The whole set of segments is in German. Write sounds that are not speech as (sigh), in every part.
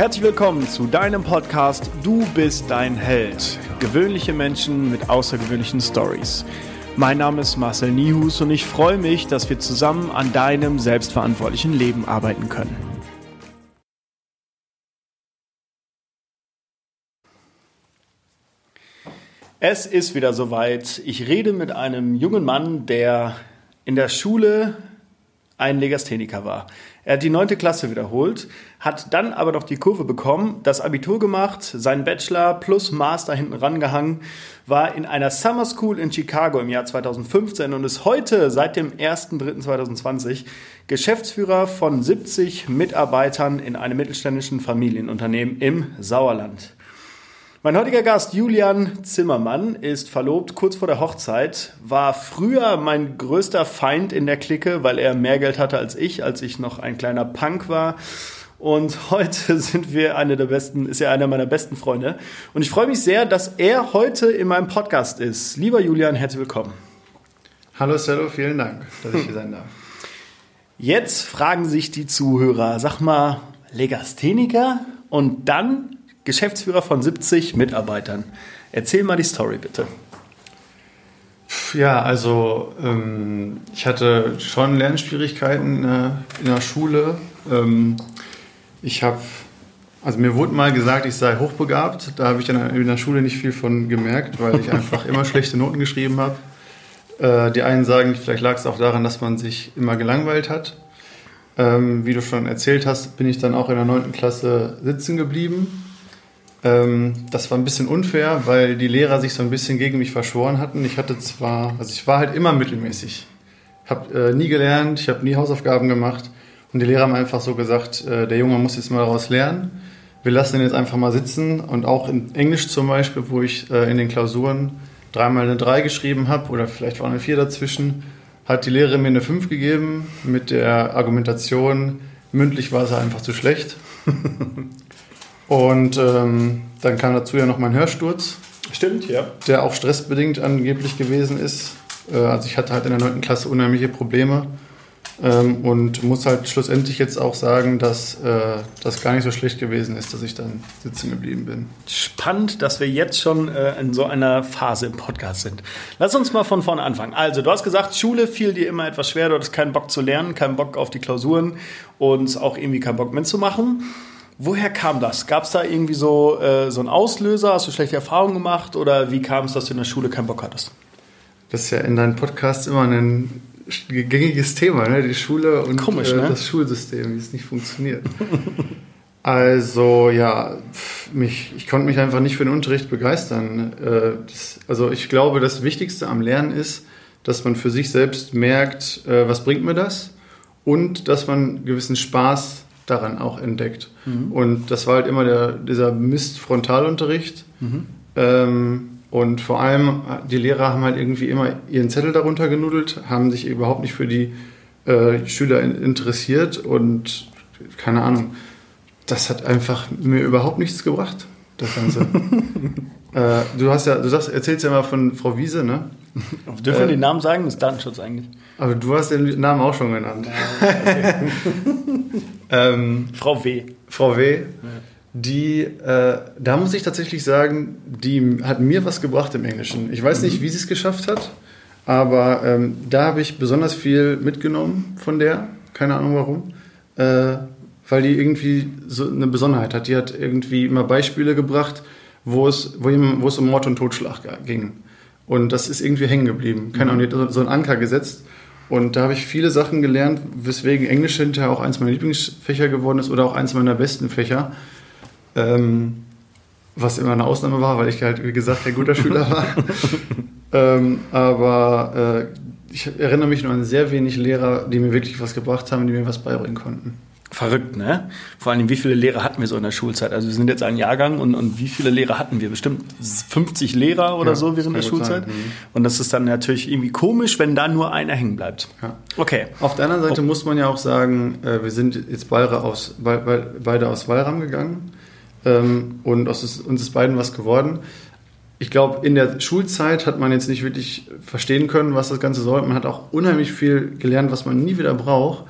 Herzlich willkommen zu deinem Podcast Du bist dein Held. Gewöhnliche Menschen mit außergewöhnlichen Stories. Mein Name ist Marcel Nihus und ich freue mich, dass wir zusammen an deinem selbstverantwortlichen Leben arbeiten können. Es ist wieder soweit. Ich rede mit einem jungen Mann, der in der Schule ein Legastheniker war. Er hat die neunte Klasse wiederholt, hat dann aber noch die Kurve bekommen, das Abitur gemacht, seinen Bachelor plus Master hinten rangehangen, war in einer Summer School in Chicago im Jahr 2015 und ist heute seit dem 1.3.2020 Geschäftsführer von 70 Mitarbeitern in einem mittelständischen Familienunternehmen im Sauerland. Mein heutiger Gast Julian Zimmermann ist verlobt kurz vor der Hochzeit, war früher mein größter Feind in der Clique, weil er mehr Geld hatte als ich, als ich noch ein kleiner Punk war. Und heute (laughs) sind wir eine der besten, ist er einer meiner besten Freunde. Und ich freue mich sehr, dass er heute in meinem Podcast ist. Lieber Julian, herzlich willkommen. Hallo Cello, vielen Dank, dass ich hier sein darf. Jetzt fragen sich die Zuhörer, sag mal, Legastheniker und dann Geschäftsführer von 70 Mitarbeitern. Erzähl mal die Story bitte. Ja, also ähm, ich hatte schon Lernschwierigkeiten äh, in der Schule. Ähm, ich habe, also mir wurde mal gesagt, ich sei hochbegabt. Da habe ich dann in der Schule nicht viel von gemerkt, weil ich einfach (laughs) immer schlechte Noten geschrieben habe. Äh, die einen sagen, vielleicht lag es auch daran, dass man sich immer gelangweilt hat. Ähm, wie du schon erzählt hast, bin ich dann auch in der 9. Klasse sitzen geblieben das war ein bisschen unfair, weil die Lehrer sich so ein bisschen gegen mich verschworen hatten. Ich hatte zwar, also ich war halt immer mittelmäßig. Ich habe äh, nie gelernt, ich habe nie Hausaufgaben gemacht. Und die Lehrer haben einfach so gesagt, äh, der Junge muss jetzt mal daraus lernen. Wir lassen ihn jetzt einfach mal sitzen. Und auch in Englisch zum Beispiel, wo ich äh, in den Klausuren dreimal eine 3 geschrieben habe oder vielleicht war eine 4 dazwischen, hat die Lehrerin mir eine 5 gegeben mit der Argumentation, mündlich war es einfach zu schlecht. (laughs) Und ähm, dann kam dazu ja noch mein Hörsturz. Stimmt, ja. Der auch stressbedingt angeblich gewesen ist. Äh, also ich hatte halt in der 9. Klasse unheimliche Probleme. Ähm, und muss halt schlussendlich jetzt auch sagen, dass äh, das gar nicht so schlecht gewesen ist, dass ich dann sitzen geblieben bin. Spannend, dass wir jetzt schon äh, in so einer Phase im Podcast sind. Lass uns mal von vorne anfangen. Also, du hast gesagt, Schule fiel dir immer etwas schwer, du hattest keinen Bock zu lernen, keinen Bock auf die Klausuren und auch irgendwie keinen Bock mitzumachen. Woher kam das? Gab es da irgendwie so, äh, so einen Auslöser? Hast du schlechte Erfahrungen gemacht? Oder wie kam es, dass du in der Schule keinen Bock hattest? Das ist ja in deinem Podcast immer ein gängiges Thema, ne? die Schule und Komisch, äh, ne? das Schulsystem, wie es nicht funktioniert. (laughs) also ja, mich, ich konnte mich einfach nicht für den Unterricht begeistern. Äh, das, also ich glaube, das Wichtigste am Lernen ist, dass man für sich selbst merkt, äh, was bringt mir das und dass man gewissen Spaß daran auch entdeckt. Mhm. Und das war halt immer der, dieser Mist-Frontalunterricht. Mhm. Ähm, und vor allem, die Lehrer haben halt irgendwie immer ihren Zettel darunter genudelt, haben sich überhaupt nicht für die äh, Schüler in, interessiert und keine Ahnung, das hat einfach mir überhaupt nichts gebracht, das Ganze. (laughs) äh, du hast ja, du sagst, erzählst ja mal von Frau Wiese, ne? (laughs) Dürfen wir äh, den Namen sagen? Das ist Datenschutz eigentlich. Aber du hast den Namen auch schon genannt. Okay. (laughs) ähm, Frau W. Frau W. Ja. Die, äh, da muss ich tatsächlich sagen, die hat mir was gebracht im Englischen. Ich weiß mhm. nicht, wie sie es geschafft hat, aber ähm, da habe ich besonders viel mitgenommen von der. Keine Ahnung warum. Äh, weil die irgendwie so eine Besonderheit hat. Die hat irgendwie immer Beispiele gebracht, wo es, wo, wo es um Mord und Totschlag ging. Und das ist irgendwie hängen geblieben. Keine mhm. Ahnung, so ein Anker gesetzt. Und da habe ich viele Sachen gelernt, weswegen Englisch hinterher auch eins meiner Lieblingsfächer geworden ist oder auch eins meiner besten Fächer. Ähm, was immer eine Ausnahme war, weil ich halt, wie gesagt, kein guter (laughs) Schüler war. ähm, aber äh, ich erinnere mich nur an sehr wenig Lehrer, die mir wirklich was gebracht haben, die mir was beibringen konnten. Verrückt, ne? Vor allem, wie viele Lehrer hatten wir so in der Schulzeit? Also wir sind jetzt ein Jahrgang und, und wie viele Lehrer hatten wir? Bestimmt 50 Lehrer oder ja, so während der Schulzeit. Mhm. Und das ist dann natürlich irgendwie komisch, wenn da nur einer hängen bleibt. Ja. Okay. Auf der anderen Seite oh. muss man ja auch sagen, äh, wir sind jetzt beide aus, beide aus Walram gegangen ähm, und aus uns ist beiden was geworden. Ich glaube, in der Schulzeit hat man jetzt nicht wirklich verstehen können, was das Ganze soll. Man hat auch unheimlich viel gelernt, was man nie wieder braucht.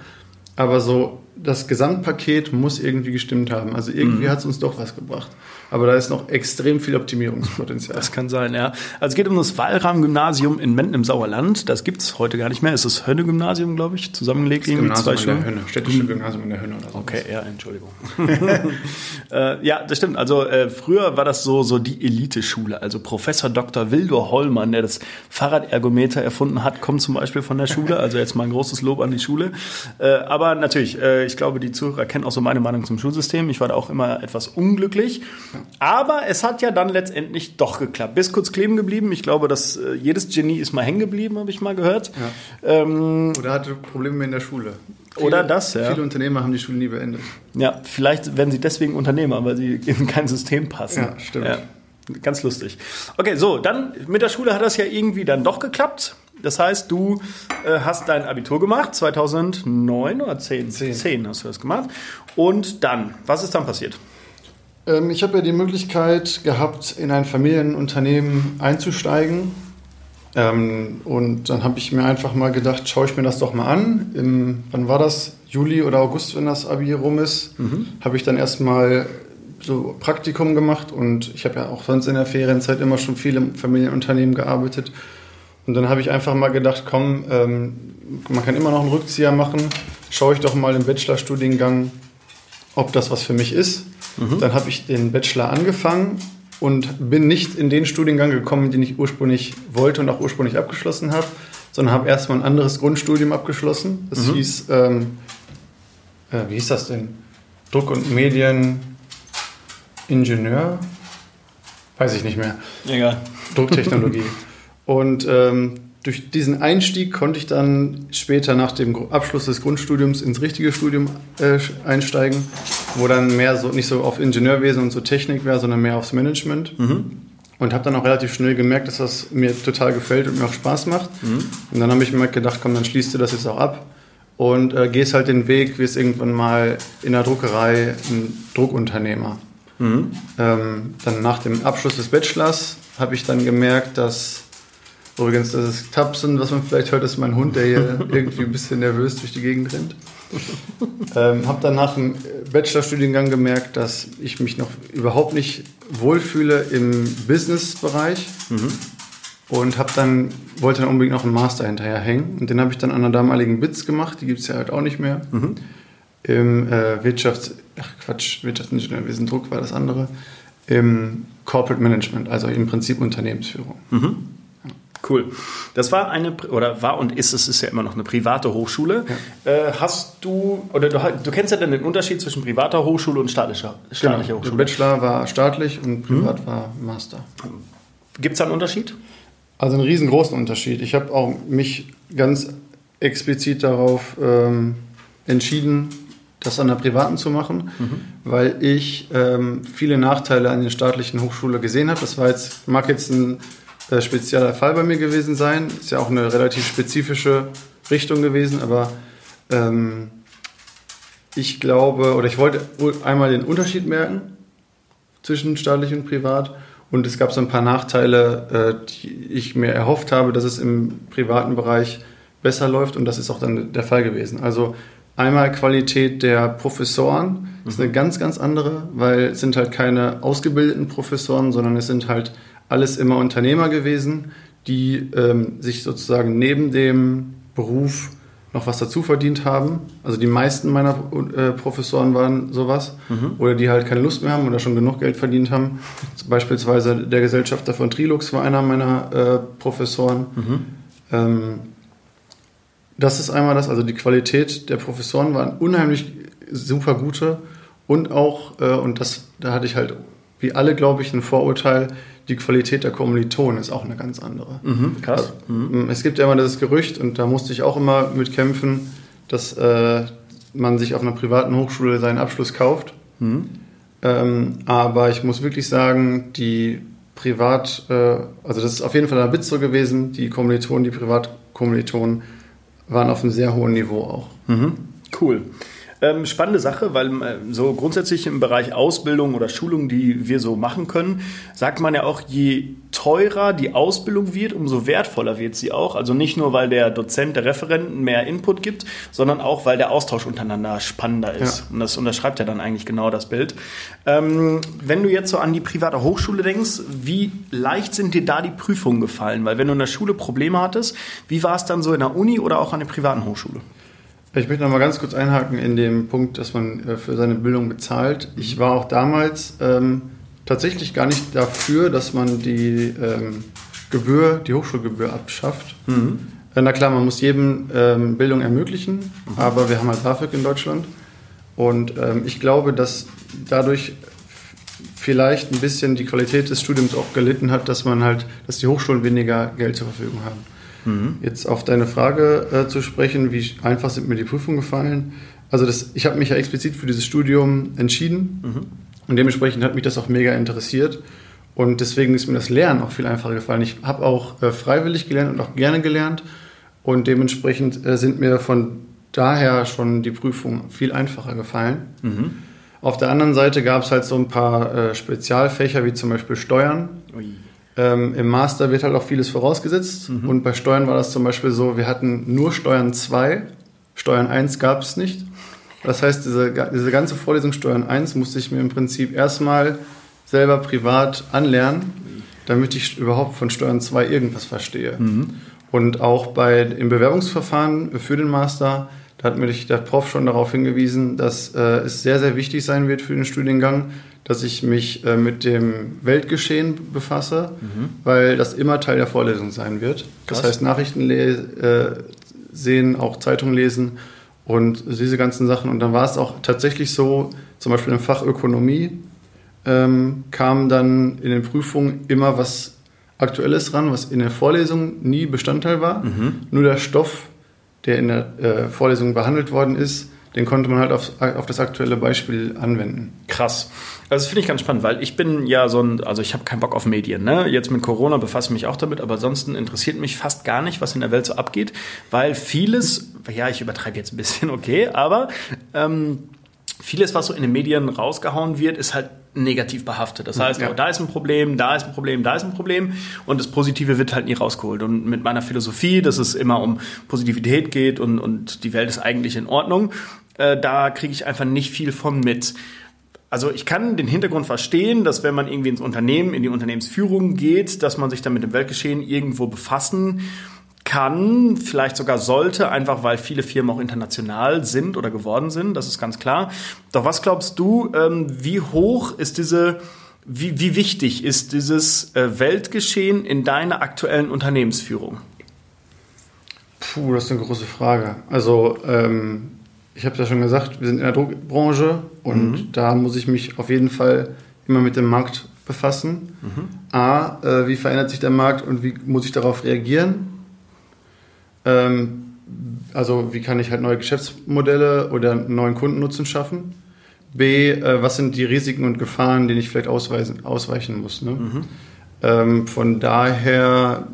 Aber so das Gesamtpaket muss irgendwie gestimmt haben. Also irgendwie mhm. hat es uns doch was gebracht. Aber da ist noch extrem viel Optimierungspotenzial. Das kann sein, ja. Also es geht um das Wallrahm-Gymnasium in Menden im Sauerland. Das gibt es heute gar nicht mehr. Es ist das Hönne-Gymnasium, glaube ich, zusammengelegt das irgendwie zwei Schulen. Hönne, städtische Gymnasium in der Hönne. Oder so. Okay, ja, Entschuldigung. (laughs) äh, ja, das stimmt. Also äh, früher war das so, so die Elite-Schule. Also Professor Dr. Wildor Hollmann, der das Fahrradergometer erfunden hat, kommt zum Beispiel von der Schule. Also jetzt mal ein großes Lob an die Schule. Äh, aber natürlich, äh, ich glaube, die Zuhörer kennen auch so meine Meinung zum Schulsystem. Ich war da auch immer etwas unglücklich. Aber es hat ja dann letztendlich doch geklappt. Bis kurz kleben geblieben. Ich glaube, dass äh, jedes Genie ist mal hängen geblieben, habe ich mal gehört. Ja. Ähm, Oder hatte Probleme in der Schule. Viele, Oder das, ja. Viele Unternehmer haben die Schule nie beendet. Ja, vielleicht werden sie deswegen Unternehmer, weil sie in kein System passen. Ja, stimmt. Ja. Ganz lustig. Okay, so, dann mit der Schule hat das ja irgendwie dann doch geklappt. Das heißt, du äh, hast dein Abitur gemacht, 2009 oder 10? 10? 10 hast du das gemacht. Und dann, was ist dann passiert? Ähm, ich habe ja die Möglichkeit gehabt, in ein Familienunternehmen einzusteigen. Ähm, und dann habe ich mir einfach mal gedacht, schaue ich mir das doch mal an. Im, wann war das? Juli oder August, wenn das Abi rum ist, mhm. habe ich dann erstmal so Praktikum gemacht und ich habe ja auch sonst in der Ferienzeit immer schon viel im Familienunternehmen gearbeitet. Und dann habe ich einfach mal gedacht, komm, ähm, man kann immer noch einen Rückzieher machen. Schaue ich doch mal im Bachelorstudiengang, ob das was für mich ist. Mhm. Dann habe ich den Bachelor angefangen und bin nicht in den Studiengang gekommen, den ich ursprünglich wollte und auch ursprünglich abgeschlossen habe, sondern habe erstmal ein anderes Grundstudium abgeschlossen. Das mhm. hieß, ähm, äh, wie hieß das denn? Druck- und Medieningenieur? Weiß ich nicht mehr. Egal. Drucktechnologie. (laughs) und ähm, durch diesen Einstieg konnte ich dann später nach dem Abschluss des Grundstudiums ins richtige Studium äh, einsteigen, wo dann mehr so nicht so auf Ingenieurwesen und so Technik wäre, sondern mehr aufs Management. Mhm. Und habe dann auch relativ schnell gemerkt, dass das mir total gefällt und mir auch Spaß macht. Mhm. Und dann habe ich mir gedacht, komm, dann schließt du das jetzt auch ab und äh, gehst halt den Weg, wie es irgendwann mal in der Druckerei ein Druckunternehmer. Mhm. Ähm, dann nach dem Abschluss des Bachelors habe ich dann gemerkt, dass Übrigens, das ist Tapsen, was man vielleicht hört, ist mein Hund, der hier (laughs) irgendwie ein bisschen nervös durch die Gegend rennt. ähm, habe dann nach dem Bachelorstudiengang gemerkt, dass ich mich noch überhaupt nicht wohlfühle im Business-Bereich mhm. und habe dann wollte dann unbedingt noch einen Master hinterherhängen und den habe ich dann an der damaligen BITS gemacht, die gibt es ja halt auch nicht mehr. Mhm. Im äh, Wirtschafts ach Quatsch, Wirtschaftsingenieurwesen Druck war das andere. Im Corporate Management, also im Prinzip Unternehmensführung. Mhm. Cool. Das war eine, oder war und ist, es ist ja immer noch eine private Hochschule. Ja. Äh, hast du, oder du, du, kennst ja dann den Unterschied zwischen privater Hochschule und staatlicher, staatlicher genau. Hochschule. Der Bachelor war staatlich und privat mhm. war Master. Gibt es da einen Unterschied? Also einen riesengroßen Unterschied. Ich habe auch mich ganz explizit darauf ähm, entschieden, das an der privaten zu machen, mhm. weil ich ähm, viele Nachteile an den staatlichen Hochschule gesehen habe. Das war jetzt, mag jetzt ein äh, spezieller Fall bei mir gewesen sein. Ist ja auch eine relativ spezifische Richtung gewesen, aber ähm, ich glaube, oder ich wollte einmal den Unterschied merken zwischen staatlich und privat. Und es gab so ein paar Nachteile, äh, die ich mir erhofft habe, dass es im privaten Bereich besser läuft. Und das ist auch dann der Fall gewesen. Also einmal Qualität der Professoren ist eine ganz, ganz andere, weil es sind halt keine ausgebildeten Professoren, sondern es sind halt alles immer Unternehmer gewesen, die ähm, sich sozusagen neben dem Beruf noch was dazu verdient haben. Also die meisten meiner äh, Professoren waren sowas. Mhm. Oder die halt keine Lust mehr haben oder schon genug Geld verdient haben. Beispielsweise der Gesellschafter von Trilux war einer meiner äh, Professoren. Mhm. Ähm, das ist einmal das, also die Qualität der Professoren waren unheimlich super gute und auch, äh, und das, da hatte ich halt wie alle, glaube ich, ein Vorurteil, die Qualität der Kommilitonen ist auch eine ganz andere. Mhm, krass. Mhm. Es gibt ja immer das Gerücht, und da musste ich auch immer mit kämpfen, dass äh, man sich auf einer privaten Hochschule seinen Abschluss kauft. Mhm. Ähm, aber ich muss wirklich sagen, die Privat, äh, also das ist auf jeden Fall ein Witz so gewesen, die Kommilitonen, die Privatkommilitonen waren auf einem sehr hohen Niveau auch. Mhm. Cool. Ähm, spannende Sache, weil äh, so grundsätzlich im Bereich Ausbildung oder Schulung, die wir so machen können, sagt man ja auch, je teurer die Ausbildung wird, umso wertvoller wird sie auch. Also nicht nur, weil der Dozent, der Referent mehr Input gibt, sondern auch, weil der Austausch untereinander spannender ist. Ja. Und das unterschreibt ja dann eigentlich genau das Bild. Ähm, wenn du jetzt so an die private Hochschule denkst, wie leicht sind dir da die Prüfungen gefallen? Weil wenn du in der Schule Probleme hattest, wie war es dann so in der Uni oder auch an der privaten Hochschule? Ich möchte noch mal ganz kurz einhaken in dem Punkt, dass man äh, für seine Bildung bezahlt. Ich war auch damals ähm, tatsächlich gar nicht dafür, dass man die ähm, Gebühr, die Hochschulgebühr abschafft. Mhm. Äh, na klar, man muss jedem ähm, Bildung ermöglichen, mhm. aber wir haben halt BAföG in Deutschland. Und ähm, ich glaube, dass dadurch vielleicht ein bisschen die Qualität des Studiums auch gelitten hat, dass man halt, dass die Hochschulen weniger Geld zur Verfügung haben. Mhm. Jetzt auf deine Frage äh, zu sprechen, wie einfach sind mir die Prüfungen gefallen? Also das, ich habe mich ja explizit für dieses Studium entschieden. Mhm und dementsprechend hat mich das auch mega interessiert. Und deswegen ist mir das Lernen auch viel einfacher gefallen. Ich habe auch äh, freiwillig gelernt und auch gerne gelernt. Und dementsprechend äh, sind mir von daher schon die Prüfungen viel einfacher gefallen. Mhm. Auf der anderen Seite gab es halt so ein paar äh, Spezialfächer, wie zum Beispiel Steuern. Ähm, Im Master wird halt auch vieles vorausgesetzt. Mhm. Und bei Steuern war das zum Beispiel so, wir hatten nur Steuern 2, Steuern 1 gab es nicht. Das heißt, diese, diese ganze Vorlesung Steuern 1 musste ich mir im Prinzip erstmal selber privat anlernen, damit ich überhaupt von Steuern 2 irgendwas verstehe. Mhm. Und auch bei, im Bewerbungsverfahren für den Master, da hat mir der Prof schon darauf hingewiesen, dass äh, es sehr, sehr wichtig sein wird für den Studiengang, dass ich mich äh, mit dem Weltgeschehen befasse, mhm. weil das immer Teil der Vorlesung sein wird. Krass. Das heißt, Nachrichten äh, sehen, auch Zeitungen lesen und diese ganzen Sachen. Und dann war es auch tatsächlich so, zum Beispiel im Fach Ökonomie ähm, kam dann in den Prüfungen immer was Aktuelles ran, was in der Vorlesung nie Bestandteil war. Mhm. Nur der Stoff, der in der äh, Vorlesung behandelt worden ist, den konnte man halt auf, auf das aktuelle Beispiel anwenden. Krass. Also das finde ich ganz spannend, weil ich bin ja so ein, also ich habe keinen Bock auf Medien. Ne? Jetzt mit Corona befasse ich mich auch damit, aber ansonsten interessiert mich fast gar nicht, was in der Welt so abgeht, weil vieles, ja, ich übertreibe jetzt ein bisschen, (laughs) okay, aber ähm, vieles, was so in den Medien rausgehauen wird, ist halt negativ behaftet. Das heißt, ja. oh, da ist ein Problem, da ist ein Problem, da ist ein Problem und das Positive wird halt nie rausgeholt. Und mit meiner Philosophie, dass es immer um Positivität geht und, und die Welt ist eigentlich in Ordnung, äh, da kriege ich einfach nicht viel von mit. Also ich kann den Hintergrund verstehen, dass wenn man irgendwie ins Unternehmen, in die Unternehmensführung geht, dass man sich dann mit dem Weltgeschehen irgendwo befassen kann, vielleicht sogar sollte, einfach weil viele Firmen auch international sind oder geworden sind, das ist ganz klar. Doch was glaubst du, ähm, wie hoch ist diese, wie, wie wichtig ist dieses äh, Weltgeschehen in deiner aktuellen Unternehmensführung? Puh, das ist eine große Frage. Also ähm, ich habe es ja schon gesagt, wir sind in der Druckbranche und mhm. da muss ich mich auf jeden Fall immer mit dem Markt befassen. Mhm. A, äh, wie verändert sich der Markt und wie muss ich darauf reagieren? Ähm, also wie kann ich halt neue Geschäftsmodelle oder neuen Kundennutzen schaffen? B, äh, was sind die Risiken und Gefahren, denen ich vielleicht ausweisen, ausweichen muss? Ne? Mhm. Ähm, von daher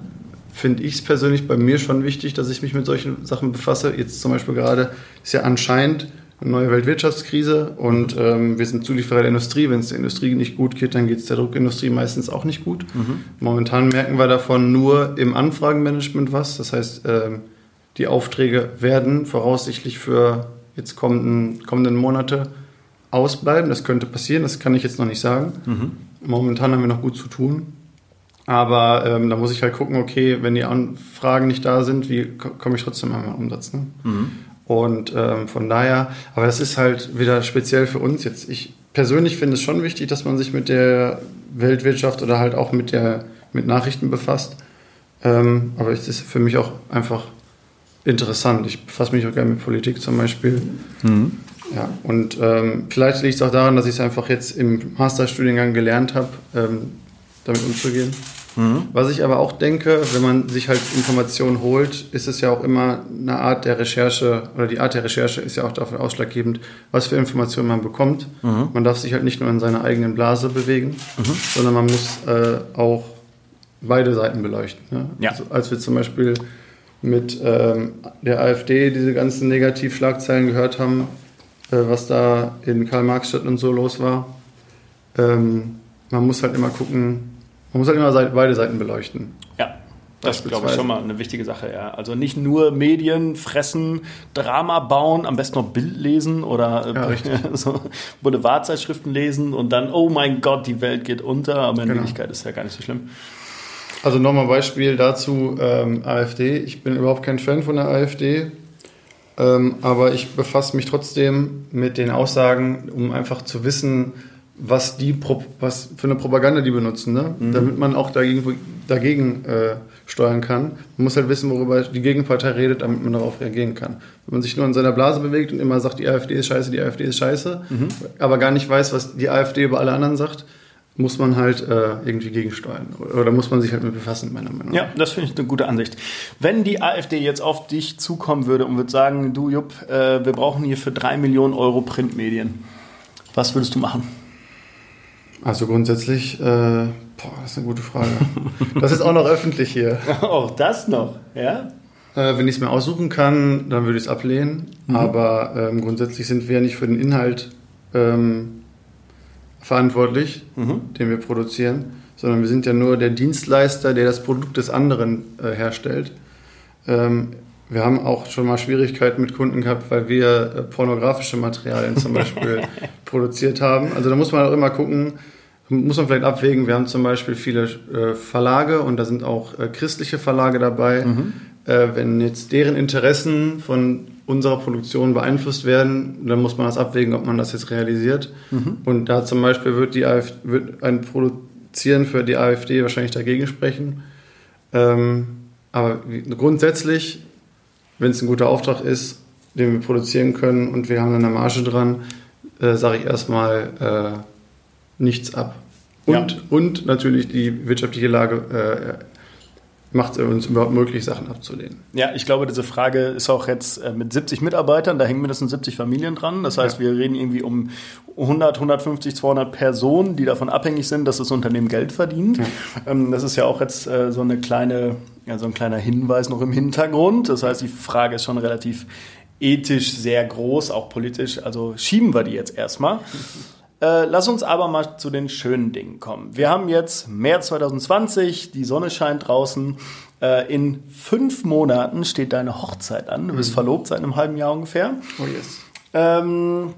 finde ich es persönlich bei mir schon wichtig, dass ich mich mit solchen Sachen befasse. Jetzt zum Beispiel gerade ist ja anscheinend eine neue Weltwirtschaftskrise und ähm, wir sind Zulieferer der Industrie. Wenn es der Industrie nicht gut geht, dann geht es der Druckindustrie meistens auch nicht gut. Mhm. Momentan merken wir davon nur im Anfragenmanagement was. Das heißt, ähm, die Aufträge werden voraussichtlich für jetzt kommenden, kommenden Monate ausbleiben. Das könnte passieren, das kann ich jetzt noch nicht sagen. Mhm. Momentan haben wir noch gut zu tun. Aber ähm, da muss ich halt gucken, okay, wenn die Anfragen nicht da sind, wie komme ich trotzdem an meinen Umsatz? Ne? Mhm. Und ähm, von daher, aber das ist halt wieder speziell für uns jetzt. Ich persönlich finde es schon wichtig, dass man sich mit der Weltwirtschaft oder halt auch mit der mit Nachrichten befasst. Ähm, aber es ist für mich auch einfach interessant. Ich befasse mich auch gerne mit Politik zum Beispiel. Mhm. Ja, und ähm, vielleicht liegt es auch daran, dass ich es einfach jetzt im Masterstudiengang gelernt habe, ähm, damit umzugehen. Mhm. Was ich aber auch denke, wenn man sich halt Informationen holt, ist es ja auch immer eine Art der Recherche oder die Art der Recherche ist ja auch dafür ausschlaggebend, was für Informationen man bekommt. Mhm. Man darf sich halt nicht nur in seiner eigenen Blase bewegen, mhm. sondern man muss äh, auch beide Seiten beleuchten. Ne? Ja. Also, als wir zum Beispiel mit ähm, der AfD diese ganzen Negativschlagzeilen gehört haben, äh, was da in Karl-Marx-Stadt und so los war. Ähm, man muss halt immer gucken, man muss halt immer beide Seiten beleuchten. Ja. Das ist, glaube ich, schon mal eine wichtige Sache, ja. Also nicht nur Medien fressen, Drama bauen, am besten noch Bild lesen oder äh, ja, (laughs) so Boulevardzeitschriften lesen und dann, oh mein Gott, die Welt geht unter, aber in genau. Wirklichkeit ist ja gar nicht so schlimm. Also nochmal ein Beispiel dazu, ähm, AfD. Ich bin überhaupt kein Fan von der AfD, ähm, aber ich befasse mich trotzdem mit den Aussagen, um einfach zu wissen, was die was für eine Propaganda die benutzen, ne? Mhm. damit man auch dagegen, dagegen äh, steuern kann. Man muss halt wissen, worüber die Gegenpartei redet, damit man darauf reagieren kann. Wenn man sich nur in seiner Blase bewegt und immer sagt, die AfD ist scheiße, die AfD ist scheiße, mhm. aber gar nicht weiß, was die AfD über alle anderen sagt, muss man halt äh, irgendwie gegensteuern. Oder muss man sich halt mit befassen, meiner Meinung nach. Ja, das finde ich eine gute Ansicht. Wenn die AfD jetzt auf dich zukommen würde und würde sagen, du Jupp, äh, wir brauchen hier für drei Millionen Euro Printmedien, was würdest du machen? Also grundsätzlich, äh, boah, das ist eine gute Frage. (laughs) Das ist auch noch öffentlich hier. (laughs) auch das noch, ja? Äh, wenn ich es mir aussuchen kann, dann würde ich es ablehnen. Mhm. Aber ähm, grundsätzlich sind wir ja nicht für den Inhalt ähm, verantwortlich, mhm. den wir produzieren, sondern wir sind ja nur der Dienstleister, der das Produkt des anderen äh, herstellt. Ähm, wir haben auch schon mal Schwierigkeiten mit Kunden gehabt, weil wir äh, pornografische Materialien zum Beispiel (laughs) produziert haben. Also da muss man auch immer gucken, muss man vielleicht abwägen. Wir haben zum Beispiel viele äh, Verlage und da sind auch äh, christliche Verlage dabei. Mhm. Wenn jetzt deren Interessen von unserer Produktion beeinflusst werden, dann muss man das abwägen, ob man das jetzt realisiert. Mhm. Und da zum Beispiel wird, die AfD, wird ein Produzieren für die AfD wahrscheinlich dagegen sprechen. Ähm, aber grundsätzlich wenn es ein guter Auftrag ist, den wir produzieren können und wir haben eine Marge dran, äh, sage ich erstmal äh, nichts ab. Und, ja. und natürlich die wirtschaftliche Lage äh, macht es uns überhaupt möglich, Sachen abzulehnen. Ja, ich glaube, diese Frage ist auch jetzt äh, mit 70 Mitarbeitern, da hängen mindestens 70 Familien dran. Das heißt, ja. wir reden irgendwie um 100, 150, 200 Personen, die davon abhängig sind, dass das Unternehmen Geld verdient. Ja. Ähm, das ist ja auch jetzt äh, so eine kleine, ja, so ein kleiner Hinweis noch im Hintergrund. Das heißt, die Frage ist schon relativ ethisch sehr groß, auch politisch. Also schieben wir die jetzt erstmal. (laughs) Äh, lass uns aber mal zu den schönen Dingen kommen. Wir haben jetzt März 2020, die Sonne scheint draußen. Äh, in fünf Monaten steht deine Hochzeit an. Du bist mhm. verlobt seit einem halben Jahr ungefähr. Oh yes. Ähm,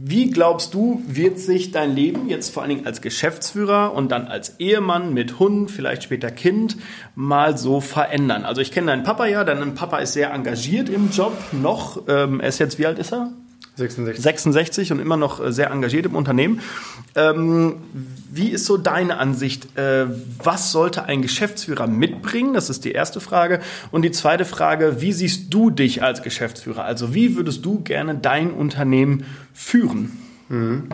wie glaubst du, wird sich dein Leben jetzt vor allen Dingen als Geschäftsführer und dann als Ehemann mit Hund, vielleicht später Kind, mal so verändern? Also ich kenne deinen Papa ja, dein Papa ist sehr engagiert im Job noch. Ähm, er ist jetzt, wie alt ist er? 66. 66 und immer noch äh, sehr engagiert im Unternehmen. Ähm, wie ist so deine Ansicht? Äh, was sollte ein Geschäftsführer mitbringen? Das ist die erste Frage. Und die zweite Frage, wie siehst du dich als Geschäftsführer? Also wie würdest du gerne dein Unternehmen führen? Mhm.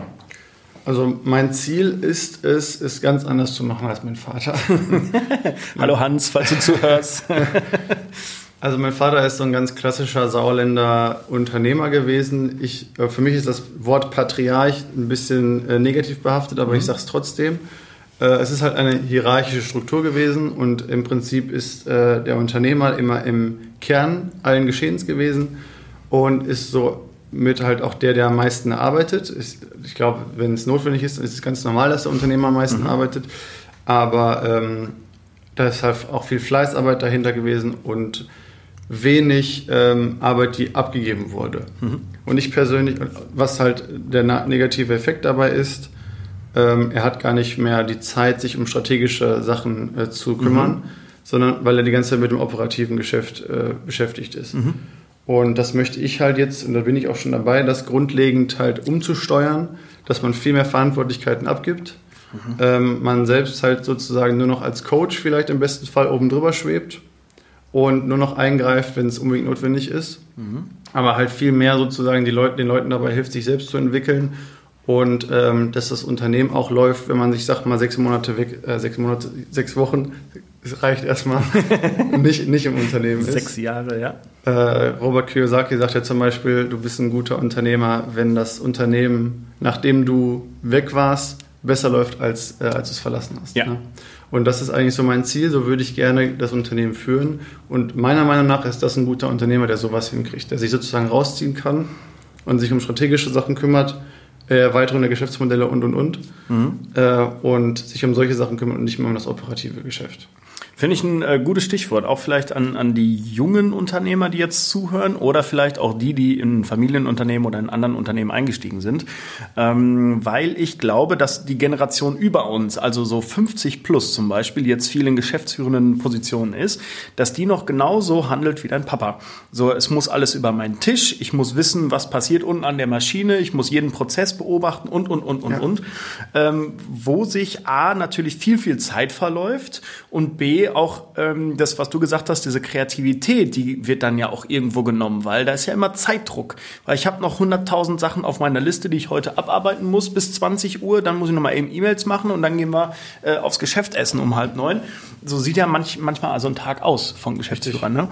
Also mein Ziel ist es, es ganz anders zu machen als mein Vater. (laughs) Hallo Hans, falls du zuhörst. (laughs) Also mein Vater ist so ein ganz klassischer Sauerländer Unternehmer gewesen. Ich, äh, für mich ist das Wort Patriarch ein bisschen äh, negativ behaftet, aber mhm. ich sage es trotzdem. Äh, es ist halt eine hierarchische Struktur gewesen und im Prinzip ist der Unternehmer immer im Kern allen Geschehens gewesen und ist so mit halt auch der, der am meisten arbeitet. Ich, ich glaube, wenn es notwendig ist, ist es ganz normal, dass der Unternehmer am meisten mhm. arbeitet. Aber ähm, da ist halt auch viel Fleißarbeit dahinter gewesen und wenig ähm, Arbeit, die abgegeben wurde. Mhm. Und ich persönlich, was halt der negative Effekt dabei ist, ähm, er hat gar nicht mehr die Zeit, sich um strategische Sachen äh, zu kümmern, mhm. sondern weil er die ganze Zeit mit dem operativen Geschäft äh, beschäftigt ist. Mhm. Und das möchte ich halt jetzt, und da bin ich auch schon dabei, das grundlegend halt umzusteuern, dass man viel mehr Verantwortlichkeiten abgibt. Mhm. Ähm, man selbst halt sozusagen nur noch als Coach vielleicht im besten Fall oben drüber schwebt und nur noch eingreift, wenn es unbedingt notwendig ist. Mhm. Aber halt viel mehr sozusagen die Leute, den Leuten dabei hilft, sich selbst zu entwickeln und ähm, dass das Unternehmen auch läuft, wenn man sich sagt, mal sechs Monate weg, äh, sechs Monate, sechs Wochen, es reicht erstmal, (laughs) nicht, nicht im Unternehmen ist. Sechs Jahre, ja. Äh, Robert Kiyosaki sagt ja zum Beispiel, du bist ein guter Unternehmer, wenn das Unternehmen, nachdem du weg warst, besser läuft, als, äh, als du es verlassen hast. Ja. Ne? Und das ist eigentlich so mein Ziel, so würde ich gerne das Unternehmen führen. Und meiner Meinung nach ist das ein guter Unternehmer, der sowas hinkriegt, der sich sozusagen rausziehen kann und sich um strategische Sachen kümmert, äh, Erweiterung der Geschäftsmodelle und und und. Mhm. Äh, und sich um solche Sachen kümmert und nicht mehr um das operative Geschäft. Finde ich ein äh, gutes Stichwort, auch vielleicht an, an die jungen Unternehmer, die jetzt zuhören oder vielleicht auch die, die in Familienunternehmen oder in anderen Unternehmen eingestiegen sind, ähm, weil ich glaube, dass die Generation über uns, also so 50 plus zum Beispiel, jetzt viel in geschäftsführenden Positionen ist, dass die noch genauso handelt wie dein Papa. So, es muss alles über meinen Tisch, ich muss wissen, was passiert unten an der Maschine, ich muss jeden Prozess beobachten und, und, und, und, ja. und, ähm, wo sich A, natürlich viel, viel Zeit verläuft und B, auch ähm, das, was du gesagt hast, diese Kreativität, die wird dann ja auch irgendwo genommen, weil da ist ja immer Zeitdruck. Weil ich habe noch 100.000 Sachen auf meiner Liste, die ich heute abarbeiten muss bis 20 Uhr, dann muss ich nochmal eben E-Mails machen und dann gehen wir äh, aufs Geschäft essen um halb neun. So sieht ja manch, manchmal also ein Tag aus von Geschäftsführern. Ne?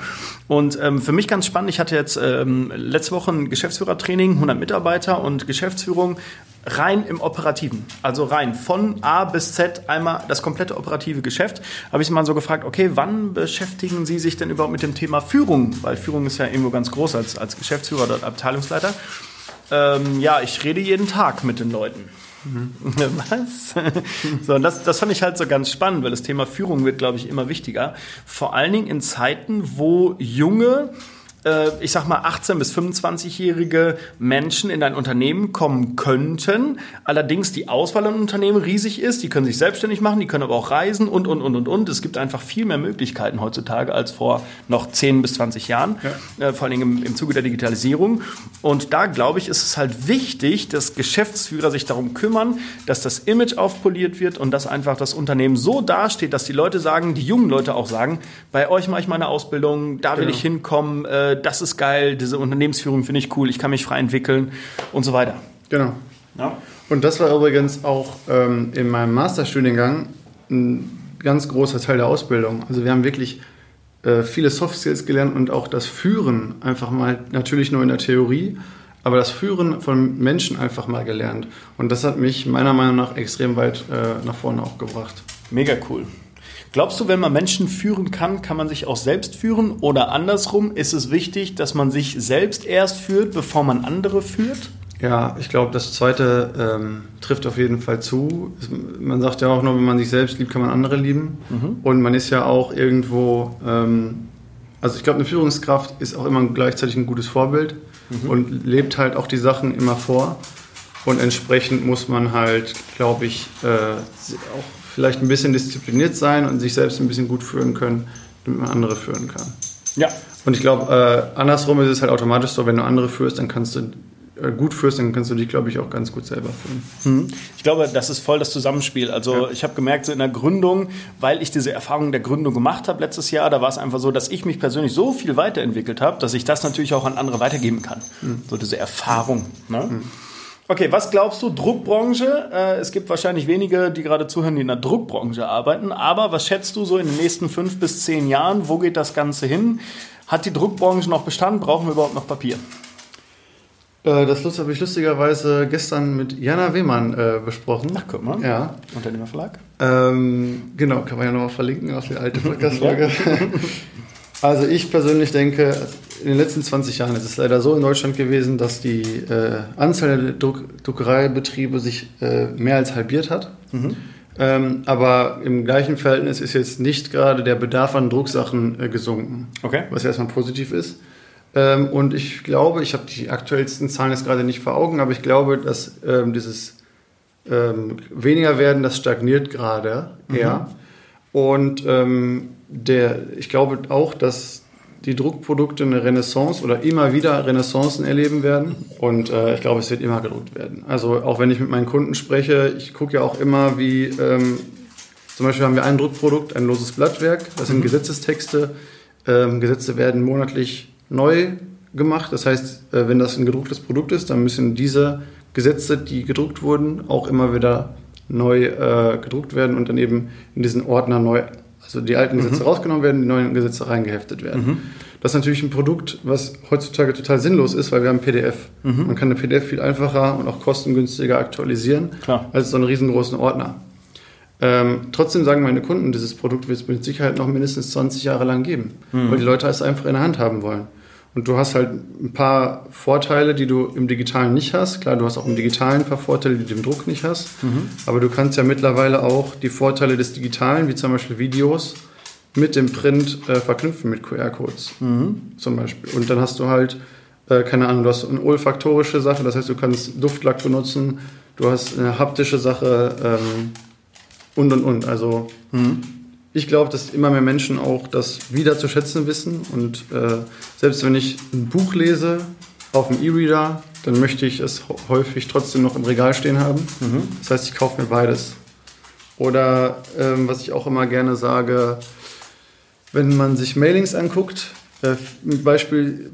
Und ähm, für mich ganz spannend, ich hatte jetzt ähm, letzte Woche ein Geschäftsführertraining, 100 Mitarbeiter und Geschäftsführung rein im Operativen. Also rein von A bis Z einmal das komplette operative Geschäft. Habe ich mal so gefragt, okay, wann beschäftigen Sie sich denn überhaupt mit dem Thema Führung? Weil Führung ist ja irgendwo ganz groß als, als Geschäftsführer oder Abteilungsleiter. Ähm, ja, ich rede jeden Tag mit den Leuten. Mhm. (laughs) Was? so, und das, das fand ich halt so ganz spannend, weil das Thema Führung wird, glaube ich, immer wichtiger. Vor allen Dingen in Zeiten, wo junge ich sag mal, 18- bis 25-jährige Menschen in dein Unternehmen kommen könnten. Allerdings die Auswahl an Unternehmen riesig ist. Die können sich selbstständig machen, die können aber auch reisen und, und, und, und, und. Es gibt einfach viel mehr Möglichkeiten heutzutage als vor noch 10 bis 20 Jahren, ja. äh, vor allem im, im Zuge der Digitalisierung. Und da, glaube ich, ist es halt wichtig, dass Geschäftsführer sich darum kümmern, dass das Image aufpoliert wird und dass einfach das Unternehmen so dasteht, dass die Leute sagen, die jungen Leute auch sagen, bei euch mache ich meine Ausbildung, da will genau. ich hinkommen, äh, das ist geil, diese Unternehmensführung finde ich cool, ich kann mich frei entwickeln und so weiter. Genau. Ja. Und das war übrigens auch ähm, in meinem Masterstudiengang ein ganz großer Teil der Ausbildung. Also wir haben wirklich äh, viele Soft Skills gelernt und auch das Führen einfach mal, natürlich nur in der Theorie, aber das Führen von Menschen einfach mal gelernt. Und das hat mich meiner Meinung nach extrem weit äh, nach vorne auch gebracht. Mega cool. Glaubst du, wenn man Menschen führen kann, kann man sich auch selbst führen? Oder andersrum, ist es wichtig, dass man sich selbst erst führt, bevor man andere führt? Ja, ich glaube, das Zweite ähm, trifft auf jeden Fall zu. Man sagt ja auch nur, wenn man sich selbst liebt, kann man andere lieben. Mhm. Und man ist ja auch irgendwo, ähm, also ich glaube, eine Führungskraft ist auch immer gleichzeitig ein gutes Vorbild mhm. und lebt halt auch die Sachen immer vor. Und entsprechend muss man halt, glaube ich, äh, auch vielleicht ein bisschen diszipliniert sein und sich selbst ein bisschen gut führen können, damit man andere führen kann. Ja. Und ich glaube, äh, andersrum ist es halt automatisch so, wenn du andere führst, dann kannst du äh, gut führst, dann kannst du dich, glaube ich, auch ganz gut selber führen. Hm. Ich glaube, das ist voll das Zusammenspiel. Also ja. ich habe gemerkt, so in der Gründung, weil ich diese Erfahrung der Gründung gemacht habe letztes Jahr, da war es einfach so, dass ich mich persönlich so viel weiterentwickelt habe, dass ich das natürlich auch an andere weitergeben kann. Hm. So diese Erfahrung. Ne? Hm. Okay, was glaubst du, Druckbranche? Äh, es gibt wahrscheinlich wenige, die gerade zuhören, die in der Druckbranche arbeiten. Aber was schätzt du so in den nächsten fünf bis zehn Jahren? Wo geht das Ganze hin? Hat die Druckbranche noch Bestand? Brauchen wir überhaupt noch Papier? Äh, das habe ich lustigerweise gestern mit Jana Wehmann äh, besprochen. Ach, guck mal. Ja. Unternehmerverlag. Ähm, genau, kann man ja nochmal verlinken aus der alten (laughs) Podcast-Folge. (laughs) Also ich persönlich denke, in den letzten 20 Jahren ist es leider so in Deutschland gewesen, dass die äh, Anzahl der Druck Druckereibetriebe sich äh, mehr als halbiert hat. Mhm. Ähm, aber im gleichen Verhältnis ist jetzt nicht gerade der Bedarf an Drucksachen äh, gesunken. Okay. Was erstmal positiv ist. Ähm, und ich glaube, ich habe die aktuellsten Zahlen jetzt gerade nicht vor Augen, aber ich glaube, dass ähm, dieses ähm, weniger werden, das stagniert gerade eher. Mhm. Und ähm, der, ich glaube auch, dass die Druckprodukte eine Renaissance oder immer wieder Renaissancen erleben werden. Und äh, ich glaube, es wird immer gedruckt werden. Also auch wenn ich mit meinen Kunden spreche, ich gucke ja auch immer, wie ähm, zum Beispiel haben wir ein Druckprodukt, ein loses Blattwerk. Das sind mhm. Gesetzestexte. Ähm, Gesetze werden monatlich neu gemacht. Das heißt, äh, wenn das ein gedrucktes Produkt ist, dann müssen diese Gesetze, die gedruckt wurden, auch immer wieder neu äh, gedruckt werden und dann eben in diesen Ordner neu also die alten Gesetze mhm. rausgenommen werden, die neuen Gesetze reingeheftet werden. Mhm. Das ist natürlich ein Produkt, was heutzutage total sinnlos ist, weil wir haben PDF. Mhm. Man kann eine PDF viel einfacher und auch kostengünstiger aktualisieren Klar. als so einen riesengroßen Ordner. Ähm, trotzdem sagen meine Kunden, dieses Produkt wird es mit Sicherheit noch mindestens 20 Jahre lang geben, mhm. weil die Leute es einfach in der Hand haben wollen. Und du hast halt ein paar Vorteile, die du im Digitalen nicht hast. Klar, du hast auch im Digitalen ein paar Vorteile, die du im Druck nicht hast. Mhm. Aber du kannst ja mittlerweile auch die Vorteile des Digitalen, wie zum Beispiel Videos, mit dem Print äh, verknüpfen mit QR-Codes mhm. zum Beispiel. Und dann hast du halt, äh, keine Ahnung, du hast eine olfaktorische Sache, das heißt, du kannst Duftlack benutzen, du hast eine haptische Sache ähm, und und und. Also mhm ich glaube, dass immer mehr Menschen auch das wieder zu schätzen wissen. Und äh, selbst wenn ich ein Buch lese auf dem E-Reader, dann möchte ich es häufig trotzdem noch im Regal stehen haben. Mhm. Das heißt, ich kaufe mir beides. Oder ähm, was ich auch immer gerne sage, wenn man sich Mailings anguckt, äh, Beispiel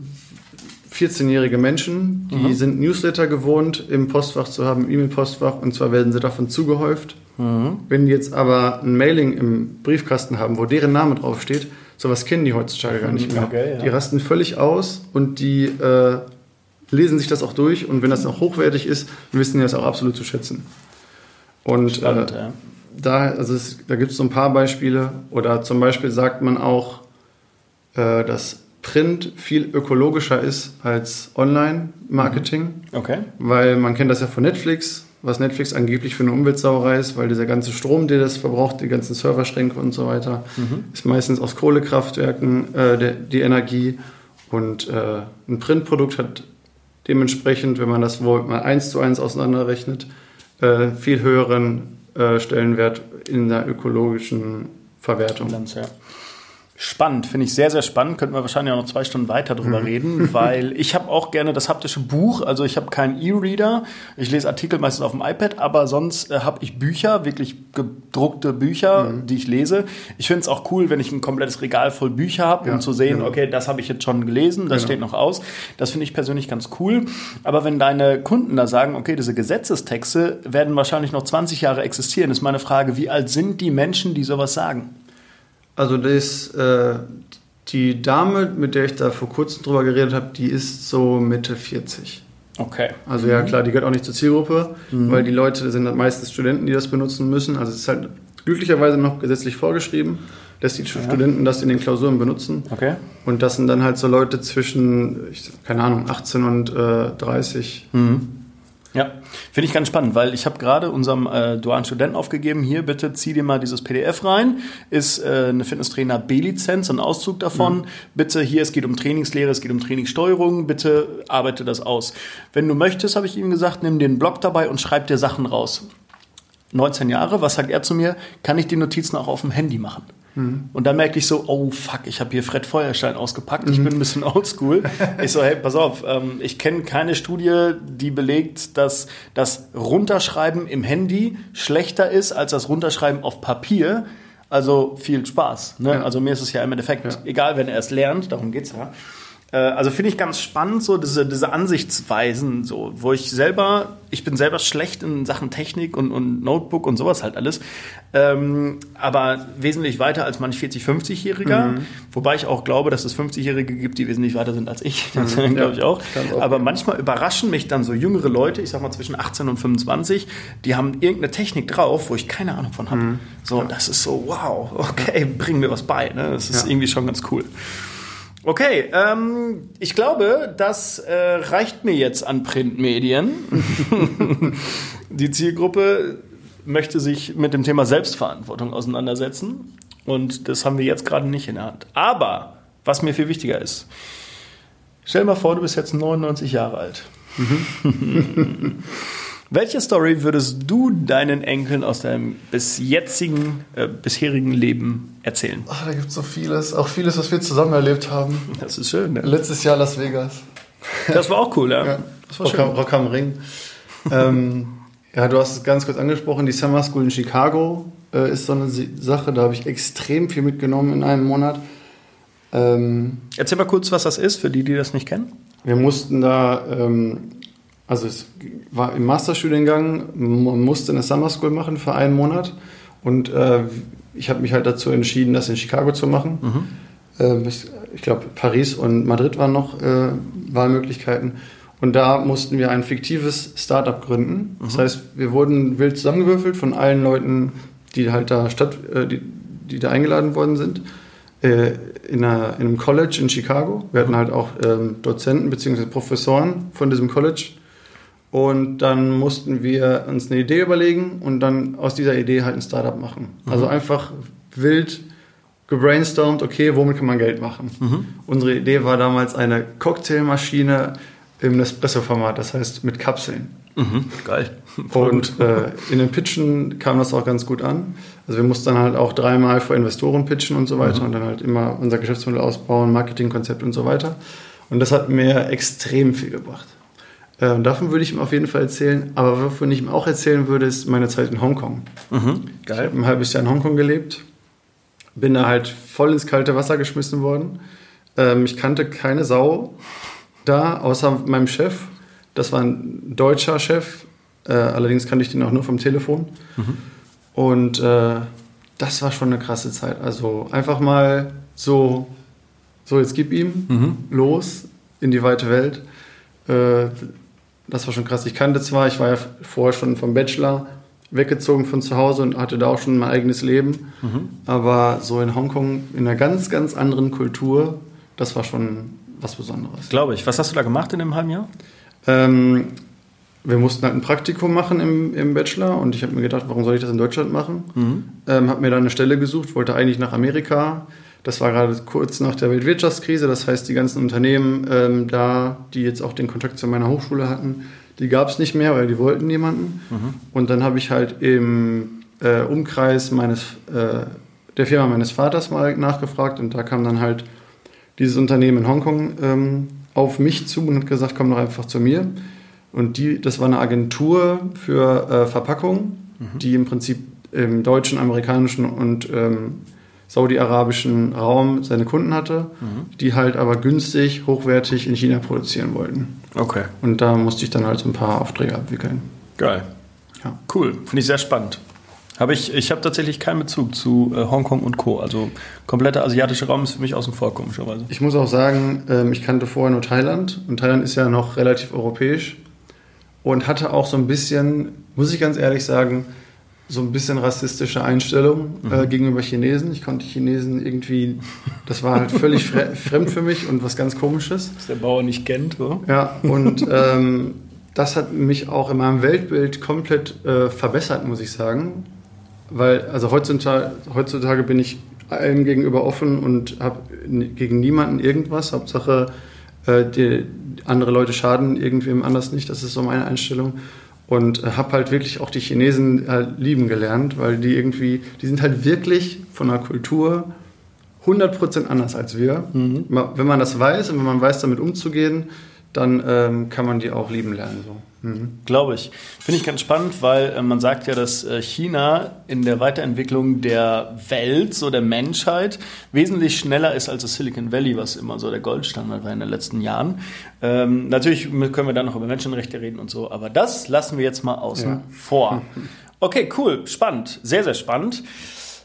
14-jährige Menschen, die mhm. sind Newsletter gewohnt, im Postfach zu haben, E-Mail-Postfach, und zwar werden sie davon zugehäuft. Mhm. Wenn die jetzt aber ein Mailing im Briefkasten haben, wo deren Name draufsteht, sowas kennen die heutzutage gar nicht mehr. Okay, ja. Die rasten völlig aus und die äh, lesen sich das auch durch und wenn das noch hochwertig ist, wissen die das auch absolut zu schätzen. Und Spannend, äh, ja. da, also es, da gibt es so ein paar Beispiele. Oder zum Beispiel sagt man auch, äh, dass Print viel ökologischer ist als Online-Marketing. Mhm. Okay. Weil man kennt das ja von Netflix was Netflix angeblich für eine Umweltsauerei ist, weil dieser ganze Strom, der das verbraucht, die ganzen Serverschränke und so weiter, mhm. ist meistens aus Kohlekraftwerken äh, der, die Energie. Und äh, ein Printprodukt hat dementsprechend, wenn man das wohl mal eins zu eins auseinanderrechnet, äh, viel höheren äh, Stellenwert in der ökologischen Verwertung. Ganz, ja. Spannend, finde ich sehr, sehr spannend. Könnten wir wahrscheinlich auch noch zwei Stunden weiter drüber mhm. reden, (laughs) weil ich habe auch gerne das haptische Buch. Also ich habe keinen E-Reader. Ich lese Artikel meistens auf dem iPad, aber sonst äh, habe ich Bücher, wirklich gedruckte Bücher, mhm. die ich lese. Ich finde es auch cool, wenn ich ein komplettes Regal voll Bücher habe, ja, um zu sehen, genau. okay, das habe ich jetzt schon gelesen, das genau. steht noch aus. Das finde ich persönlich ganz cool. Aber wenn deine Kunden da sagen, okay, diese Gesetzestexte werden wahrscheinlich noch 20 Jahre existieren, ist meine Frage, wie alt sind die Menschen, die sowas sagen? Also das, äh, die Dame, mit der ich da vor kurzem drüber geredet habe, die ist so Mitte 40. Okay. Also mhm. ja klar, die gehört auch nicht zur Zielgruppe, mhm. weil die Leute sind halt meistens Studenten, die das benutzen müssen. Also es ist halt glücklicherweise noch gesetzlich vorgeschrieben, dass die ja. Studenten das in den Klausuren benutzen. Okay. Und das sind dann halt so Leute zwischen, keine Ahnung, 18 und äh, 30. Mhm. Ja, finde ich ganz spannend, weil ich habe gerade unserem äh, dualen Studenten aufgegeben, hier bitte zieh dir mal dieses PDF rein, ist äh, eine Fitnesstrainer B-Lizenz, ein Auszug davon. Mhm. Bitte hier, es geht um Trainingslehre, es geht um Trainingssteuerung, bitte arbeite das aus. Wenn du möchtest, habe ich ihm gesagt, nimm den Blog dabei und schreib dir Sachen raus. 19 Jahre, was sagt er zu mir? Kann ich die Notizen auch auf dem Handy machen? Mhm. Und dann merke ich so, oh fuck, ich habe hier Fred Feuerstein ausgepackt, mhm. ich bin ein bisschen oldschool. (laughs) ich so, hey, pass auf, ähm, ich kenne keine Studie, die belegt, dass das Runterschreiben im Handy schlechter ist als das Runterschreiben auf Papier. Also viel Spaß. Ne? Ja. Also mir ist es ja im Endeffekt ja. egal, wenn er es lernt, darum geht's ja. Äh, also finde ich ganz spannend, so diese, diese Ansichtsweisen, so, wo ich selber, ich bin selber schlecht in Sachen Technik und, und Notebook und sowas halt alles, ähm, aber wesentlich weiter als manch 40-, 50-Jähriger, mhm. wobei ich auch glaube, dass es 50-Jährige gibt, die wesentlich weiter sind als ich, (laughs) das mhm. glaube ich auch. auch. Aber manchmal überraschen mich dann so jüngere Leute, ich sag mal zwischen 18 und 25, die haben irgendeine Technik drauf, wo ich keine Ahnung von habe. Mhm. So, ja. das ist so, wow, okay, bring mir was bei, ne? das ist ja. irgendwie schon ganz cool. Okay, ähm, ich glaube, das äh, reicht mir jetzt an Printmedien. (laughs) Die Zielgruppe möchte sich mit dem Thema Selbstverantwortung auseinandersetzen und das haben wir jetzt gerade nicht in der Hand. Aber was mir viel wichtiger ist, stell mal vor, du bist jetzt 99 Jahre alt. (laughs) Welche Story würdest du deinen Enkeln aus deinem bis jetzigen, äh, bisherigen Leben erzählen? Ach, da gibt es so vieles. Auch vieles, was wir zusammen erlebt haben. Das ist schön. Ne? Letztes Jahr Las Vegas. Das war auch cool, ja. (laughs) ja. Das war Rock, schön. Rock am Ring. ähm, ja, du hast es ganz kurz angesprochen. Die Summer School in Chicago äh, ist so eine Sache. Da habe ich extrem viel mitgenommen in einem Monat. Ähm, Erzähl mal kurz, was das ist, für die, die das nicht kennen. Wir mussten da ähm, also es war im Masterstudiengang, man musste eine Summer School machen für einen Monat und äh, ich habe mich halt dazu entschieden, das in Chicago zu machen. Mhm. Äh, ich glaube, Paris und Madrid waren noch äh, Wahlmöglichkeiten. Und da mussten wir ein fiktives Startup gründen. Mhm. Das heißt, wir wurden wild zusammengewürfelt von allen Leuten, die halt da statt, äh, die, die da eingeladen worden sind. äh, in, einer, in einem College in Chicago. Wir hatten halt auch ähm, Dozenten bzw. Professoren von diesem College. Und dann mussten wir uns eine Idee überlegen und dann aus dieser Idee halt ein Startup machen. Mhm. Also einfach wild gebrainstormt, okay, womit kann man Geld machen? Mhm. Unsere Idee war damals eine Cocktailmaschine im Nespresso-Format, das heißt mit Kapseln. Mhm, geil. Und äh, in den Pitchen kam das auch ganz gut an. Also wir mussten dann halt auch dreimal vor Investoren pitchen und so weiter mhm. und dann halt immer unser Geschäftsmodell ausbauen, Marketingkonzept und so weiter. Und das hat mir extrem viel gebracht. Äh, und davon würde ich ihm auf jeden Fall erzählen. Aber wovon ich ihm auch erzählen würde, ist meine Zeit in Hongkong. Mhm, geil. Ich habe ein halbes Jahr in Hongkong gelebt. Bin da halt voll ins kalte Wasser geschmissen worden. Ähm, ich kannte keine Sau da, außer meinem Chef. Das war ein deutscher Chef. Äh, allerdings kannte ich den auch nur vom Telefon. Mhm. Und äh, das war schon eine krasse Zeit. Also einfach mal so, so jetzt gib ihm mhm. los in die weite Welt. Äh, das war schon krass. Ich kannte zwar, ich war ja vorher schon vom Bachelor weggezogen von zu Hause und hatte da auch schon mein eigenes Leben. Mhm. Aber so in Hongkong, in einer ganz, ganz anderen Kultur, das war schon was Besonderes. Glaube ich. Was hast du da gemacht in dem halben Jahr? Ähm, wir mussten halt ein Praktikum machen im, im Bachelor und ich habe mir gedacht, warum soll ich das in Deutschland machen? Mhm. Ähm, habe mir da eine Stelle gesucht, wollte eigentlich nach Amerika. Das war gerade kurz nach der Weltwirtschaftskrise, das heißt, die ganzen Unternehmen ähm, da, die jetzt auch den Kontakt zu meiner Hochschule hatten, die gab es nicht mehr, weil die wollten niemanden. Mhm. Und dann habe ich halt im äh, Umkreis meines, äh, der Firma meines Vaters mal nachgefragt und da kam dann halt dieses Unternehmen in Hongkong ähm, auf mich zu und hat gesagt, komm doch einfach zu mir. Und die, das war eine Agentur für äh, Verpackung, mhm. die im Prinzip im deutschen, amerikanischen und ähm, saudi-arabischen Raum seine Kunden hatte, mhm. die halt aber günstig, hochwertig in China produzieren wollten. Okay. Und da musste ich dann halt so ein paar Aufträge abwickeln. Geil. Ja. Cool. Finde ich sehr spannend. Habe ich, ich habe tatsächlich keinen Bezug zu äh, Hongkong und Co. Also kompletter asiatischer Raum ist für mich außen vor, komischerweise. Ich muss auch sagen, ähm, ich kannte vorher nur Thailand und Thailand ist ja noch relativ europäisch und hatte auch so ein bisschen, muss ich ganz ehrlich sagen, so ein bisschen rassistische Einstellung äh, mhm. äh, gegenüber Chinesen. Ich konnte Chinesen irgendwie, das war halt völlig (laughs) fremd für mich und was ganz Komisches. Was der Bauer nicht kennt, so. Ja, und ähm, das hat mich auch in meinem Weltbild komplett äh, verbessert, muss ich sagen. Weil, also heutzutage, heutzutage bin ich allem gegenüber offen und habe gegen niemanden irgendwas. Hauptsache, äh, die, andere Leute schaden irgendwem anders nicht. Das ist so meine Einstellung. Und äh, habe halt wirklich auch die Chinesen äh, lieben gelernt, weil die irgendwie, die sind halt wirklich von der Kultur 100% anders als wir. Mhm. Wenn man das weiß und wenn man weiß, damit umzugehen, dann ähm, kann man die auch lieben lernen. So. Mhm. Glaube ich. Finde ich ganz spannend, weil äh, man sagt ja, dass äh, China in der Weiterentwicklung der Welt, so der Menschheit, wesentlich schneller ist als das Silicon Valley, was immer so der Goldstandard war in den letzten Jahren. Ähm, natürlich können wir dann noch über Menschenrechte reden und so, aber das lassen wir jetzt mal außen ja. vor. (laughs) Okay, cool, spannend, sehr, sehr spannend.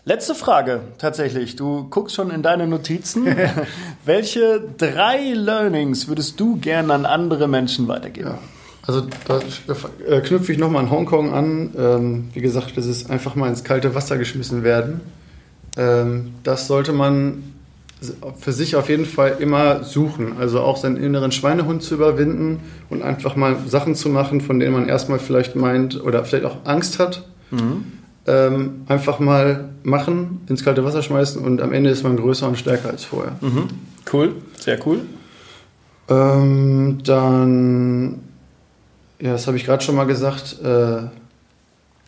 Letzte Frage tatsächlich. Du guckst schon in deine Notizen. (laughs) Welche drei Learnings würdest du gerne an andere Menschen weitergeben? Ja. Also da knüpfe ich nochmal an Hongkong an. Ähm, wie gesagt, das ist einfach mal ins kalte Wasser geschmissen werden. Ähm, das sollte man für sich auf jeden Fall immer suchen. Also auch seinen inneren Schweinehund zu überwinden und einfach mal Sachen zu machen, von denen man erstmal vielleicht meint oder vielleicht auch Angst hat. Mhm. Ähm, einfach mal machen, ins kalte Wasser schmeißen und am Ende ist man größer und stärker als vorher. Mhm. Cool, sehr cool. Ähm, dann ja, das habe ich gerade schon mal gesagt. Äh,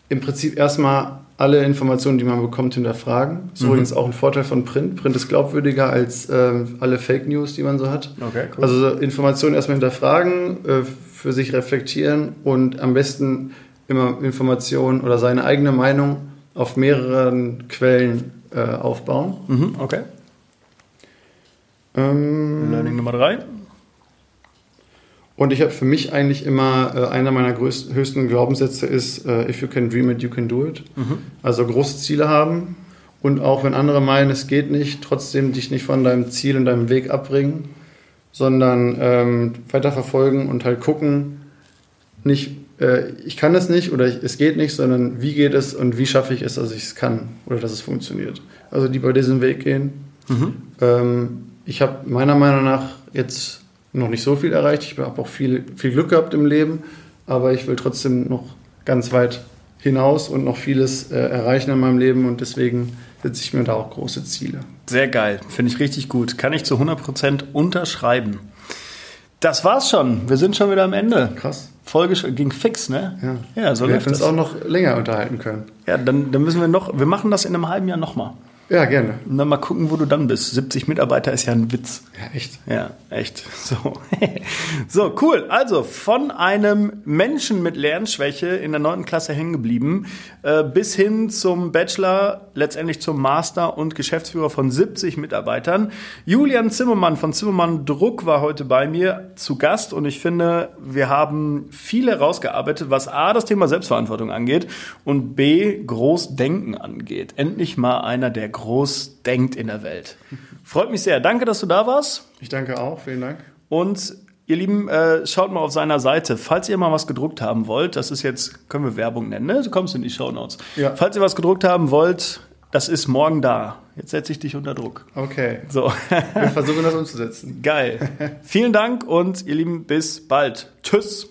Im Prinzip erstmal alle Informationen, die man bekommt, hinterfragen. Das ist mhm. übrigens auch ein Vorteil von Print. Print ist glaubwürdiger als äh, alle Fake News, die man so hat. Okay, cool. Also Informationen erstmal hinterfragen, äh, für sich reflektieren und am besten immer Informationen oder seine eigene Meinung auf mehreren Quellen äh, aufbauen. Mhm, okay. Ähm, Learning Nummer drei. Und ich habe für mich eigentlich immer, äh, einer meiner größten, höchsten Glaubenssätze ist, äh, if you can dream it, you can do it. Mhm. Also große Ziele haben und auch wenn andere meinen, es geht nicht, trotzdem dich nicht von deinem Ziel und deinem Weg abbringen, sondern ähm, weiter verfolgen und halt gucken, nicht, äh, ich kann es nicht oder ich, es geht nicht, sondern wie geht es und wie schaffe ich es, dass ich es kann oder dass es funktioniert. Also die bei diesem Weg gehen Ähm, ich habe meiner Meinung nach jetzt noch nicht so viel erreicht. Ich habe auch viel, viel Glück gehabt im Leben, aber ich will trotzdem noch ganz weit hinaus und noch vieles äh, erreichen in meinem Leben und deswegen setze ich mir da auch große Ziele. Sehr geil, finde ich richtig gut. Kann ich zu 100% unterschreiben. Das war's schon. Wir sind schon wieder am Ende. Krass. Folge ging fix, ne? Ja, Ja, so wir läuft hätten uns auch noch länger unterhalten können. Ja, dann, dann müssen wir noch, wir machen das in einem halben Jahr nochmal. Ja, gerne. Und dann mal gucken, wo du dann bist. 70 Mitarbeiter ist ja ein Witz. Ja, echt. Ja, echt. So. (laughs) so, cool. Also von einem Menschen mit Lernschwäche in der 9. Klasse hängen geblieben, äh, bis hin zum Bachelor, letztendlich zum Master und Geschäftsführer von 70 Mitarbeitern. Julian Zimmermann von Zimmermann Druck war heute bei mir zu Gast und ich finde, wir haben viel herausgearbeitet, was A, das Thema Selbstverantwortung angeht und B, Großdenken angeht. Endlich mal einer, der groß denkt in der Welt. Freut mich sehr. Danke, dass du da warst. Ich danke auch. Vielen Dank. Und ihr Lieben, äh, schaut mal auf seiner Seite. Falls ihr mal was gedruckt haben wollt, das ist jetzt, können wir Werbung nennen, ne? Du kommst in die Shownotes. Ja. Falls ihr was gedruckt haben wollt, das ist morgen da. Jetzt setze ich dich unter Druck. Okay. So, Wir versuchen das umzusetzen. geil. (laughs) Vielen Dank und ihr Lieben, bis bald. Tschüss.